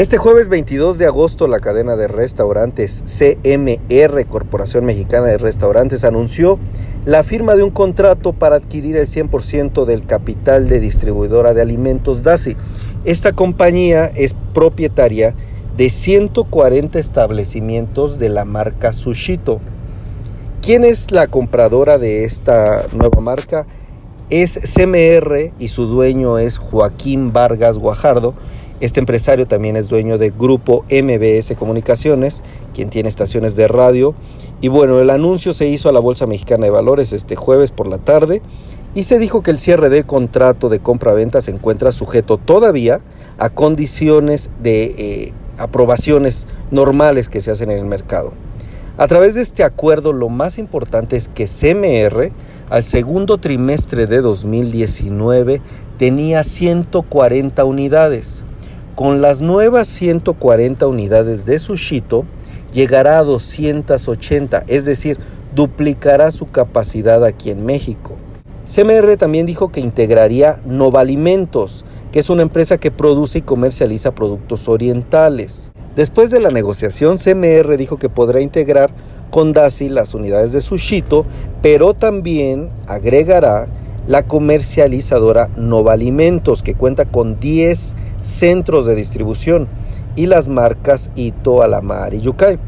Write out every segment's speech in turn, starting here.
Este jueves 22 de agosto la cadena de restaurantes CMR, Corporación Mexicana de Restaurantes, anunció la firma de un contrato para adquirir el 100% del capital de distribuidora de alimentos DASI. Esta compañía es propietaria de 140 establecimientos de la marca Sushito. ¿Quién es la compradora de esta nueva marca? Es CMR y su dueño es Joaquín Vargas Guajardo este empresario también es dueño de Grupo MBS Comunicaciones, quien tiene estaciones de radio. Y bueno, el anuncio se hizo a la Bolsa Mexicana de Valores este jueves por la tarde y se dijo que el cierre del contrato de compra-venta se encuentra sujeto todavía a condiciones de eh, aprobaciones normales que se hacen en el mercado. A través de este acuerdo lo más importante es que CMR al segundo trimestre de 2019 tenía 140 unidades. Con las nuevas 140 unidades de Sushito, llegará a 280, es decir, duplicará su capacidad aquí en México. CMR también dijo que integraría Novalimentos, que es una empresa que produce y comercializa productos orientales. Después de la negociación, CMR dijo que podrá integrar con DASI las unidades de Sushito, pero también agregará la comercializadora Novalimentos, que cuenta con 10 centros de distribución y las marcas Ito, Alamar y Yucay.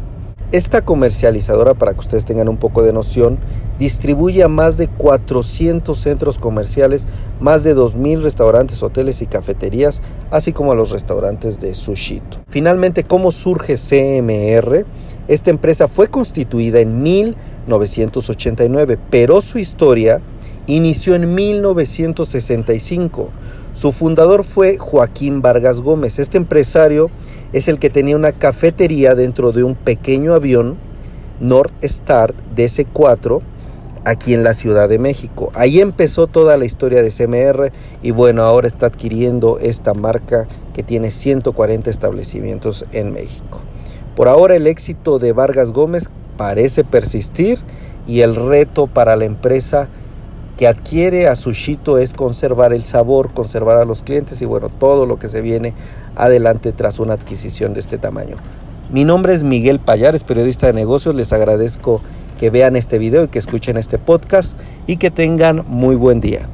Esta comercializadora, para que ustedes tengan un poco de noción, distribuye a más de 400 centros comerciales, más de 2.000 restaurantes, hoteles y cafeterías, así como a los restaurantes de Sushito. Finalmente, ¿cómo surge CMR? Esta empresa fue constituida en 1989, pero su historia inició en 1965 su fundador fue Joaquín Vargas Gómez. Este empresario es el que tenía una cafetería dentro de un pequeño avión North Star DC-4 aquí en la Ciudad de México. Ahí empezó toda la historia de CMR y bueno, ahora está adquiriendo esta marca que tiene 140 establecimientos en México. Por ahora el éxito de Vargas Gómez parece persistir y el reto para la empresa que adquiere a Sushito es conservar el sabor, conservar a los clientes y bueno, todo lo que se viene adelante tras una adquisición de este tamaño. Mi nombre es Miguel Payares, periodista de negocios. Les agradezco que vean este video y que escuchen este podcast y que tengan muy buen día.